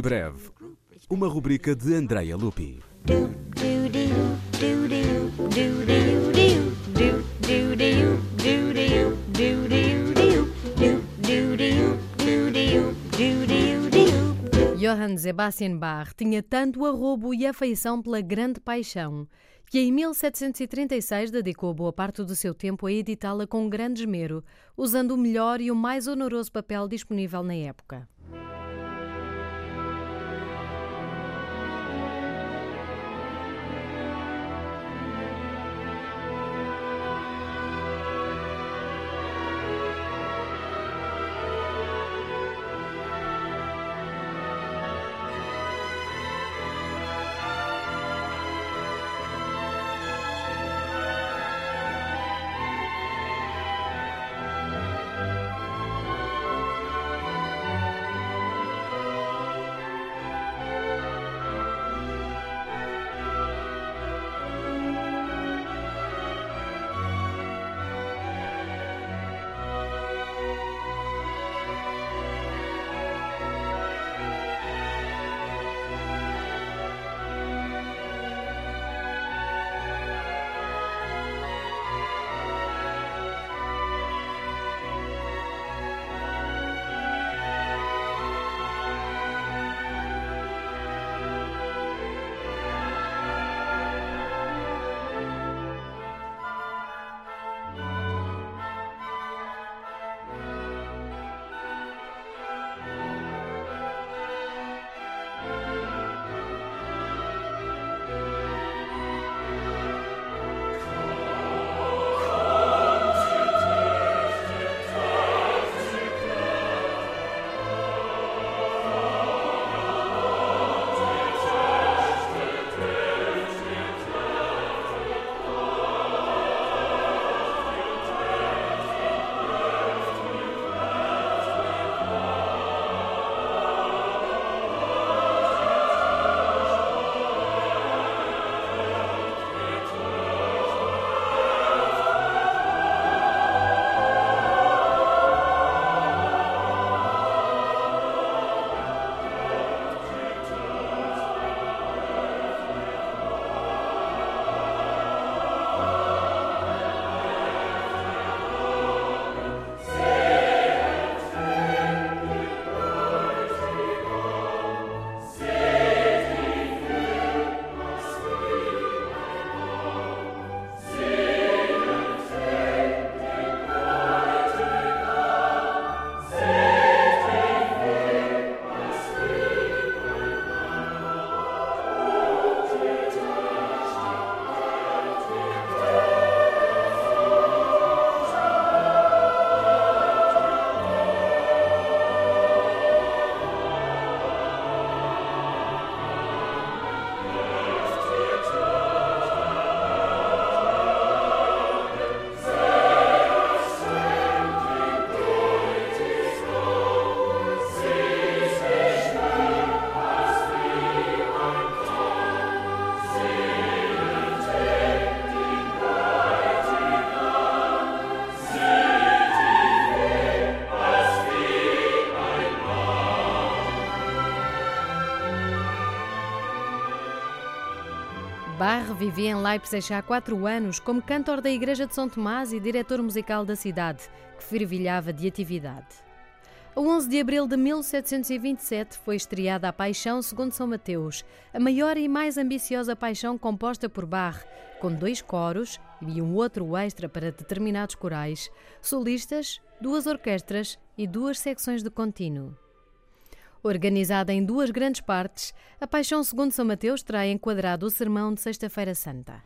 Semibreve, uma rubrica de Andrea Lupi. Johann Sebastian Bach tinha tanto arrobo e afeição pela grande paixão que em 1736 dedicou boa parte do seu tempo a editá-la com grande esmero, usando o melhor e o mais honoroso papel disponível na época. Vivia em Leipzig há quatro anos como cantor da Igreja de São Tomás e diretor musical da cidade, que fervilhava de atividade. A 11 de abril de 1727 foi estreada a Paixão segundo São Mateus, a maior e mais ambiciosa paixão composta por Bach, com dois coros e um outro extra para determinados corais, solistas, duas orquestras e duas secções de contínuo. Organizada em duas grandes partes, a Paixão segundo São Mateus terá enquadrado o sermão de Sexta-feira Santa.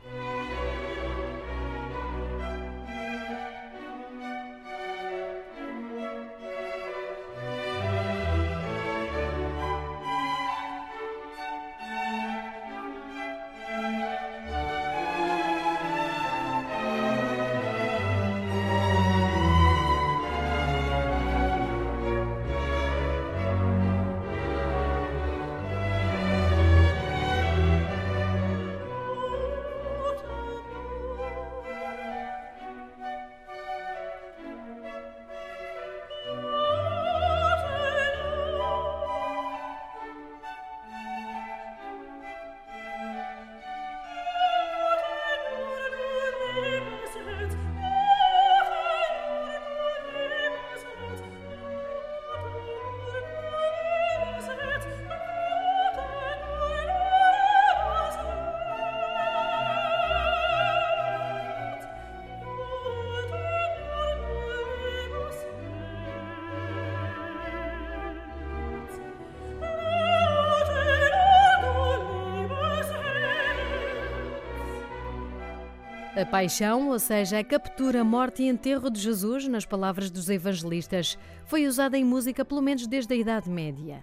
A paixão, ou seja, a captura, morte e enterro de Jesus, nas palavras dos evangelistas, foi usada em música pelo menos desde a Idade Média.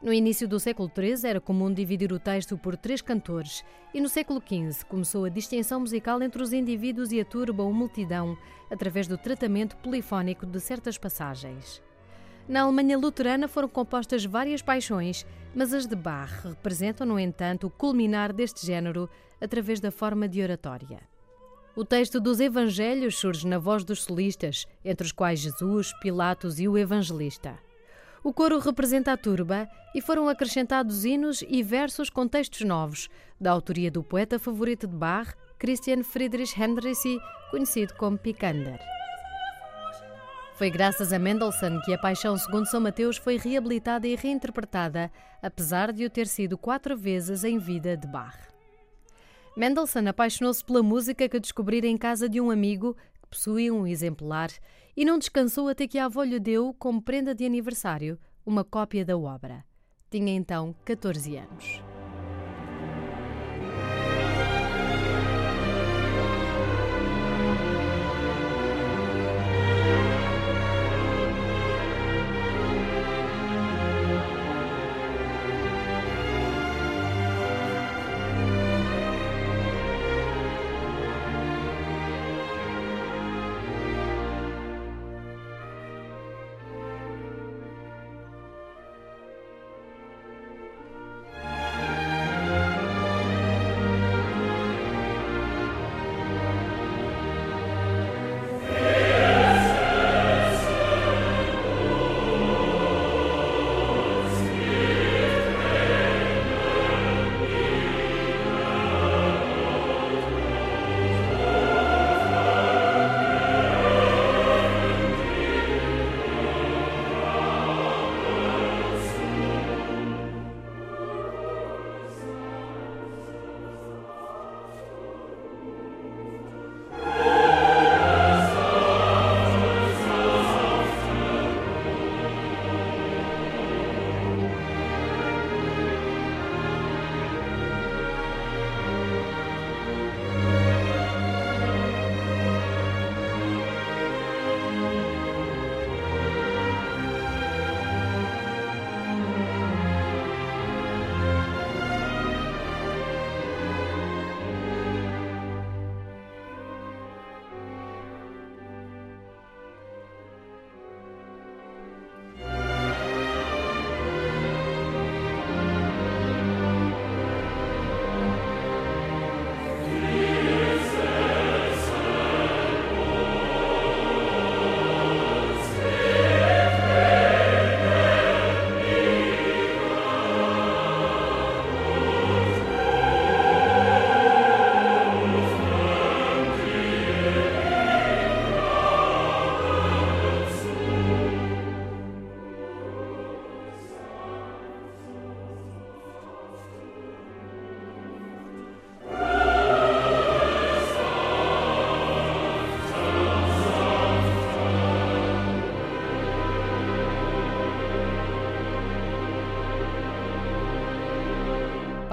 No início do século XIII era comum dividir o texto por três cantores, e no século XV começou a distinção musical entre os indivíduos e a turba ou multidão através do tratamento polifónico de certas passagens. Na Alemanha luterana foram compostas várias paixões, mas as de Bach representam, no entanto, o culminar deste género através da forma de oratória. O texto dos Evangelhos surge na voz dos solistas, entre os quais Jesus, Pilatos e o Evangelista. O coro representa a turba e foram acrescentados hinos e versos com textos novos, da autoria do poeta favorito de Bach, Christian Friedrich Hendrissy, conhecido como Picander. Foi graças a Mendelssohn que a Paixão segundo São Mateus foi reabilitada e reinterpretada, apesar de o ter sido quatro vezes em vida de Bach. Mendelssohn apaixonou-se pela música que descobrira em casa de um amigo que possuía um exemplar e não descansou até que a avó lhe deu, como prenda de aniversário, uma cópia da obra. Tinha então 14 anos.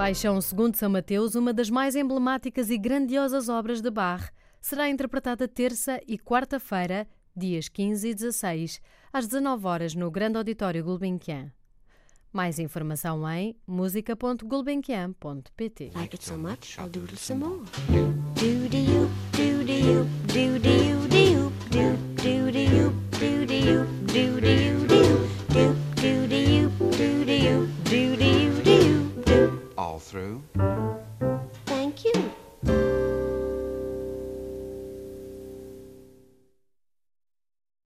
Paixão segundo São Mateus, uma das mais emblemáticas e grandiosas obras de Bach, será interpretada terça e quarta-feira, dias 15 e 16, às 19 horas no Grande Auditório Gulbenkian. Mais informação em música.gulbenkian.pt. Like it so much, I'll doodle some more. Do do you, do do you, do do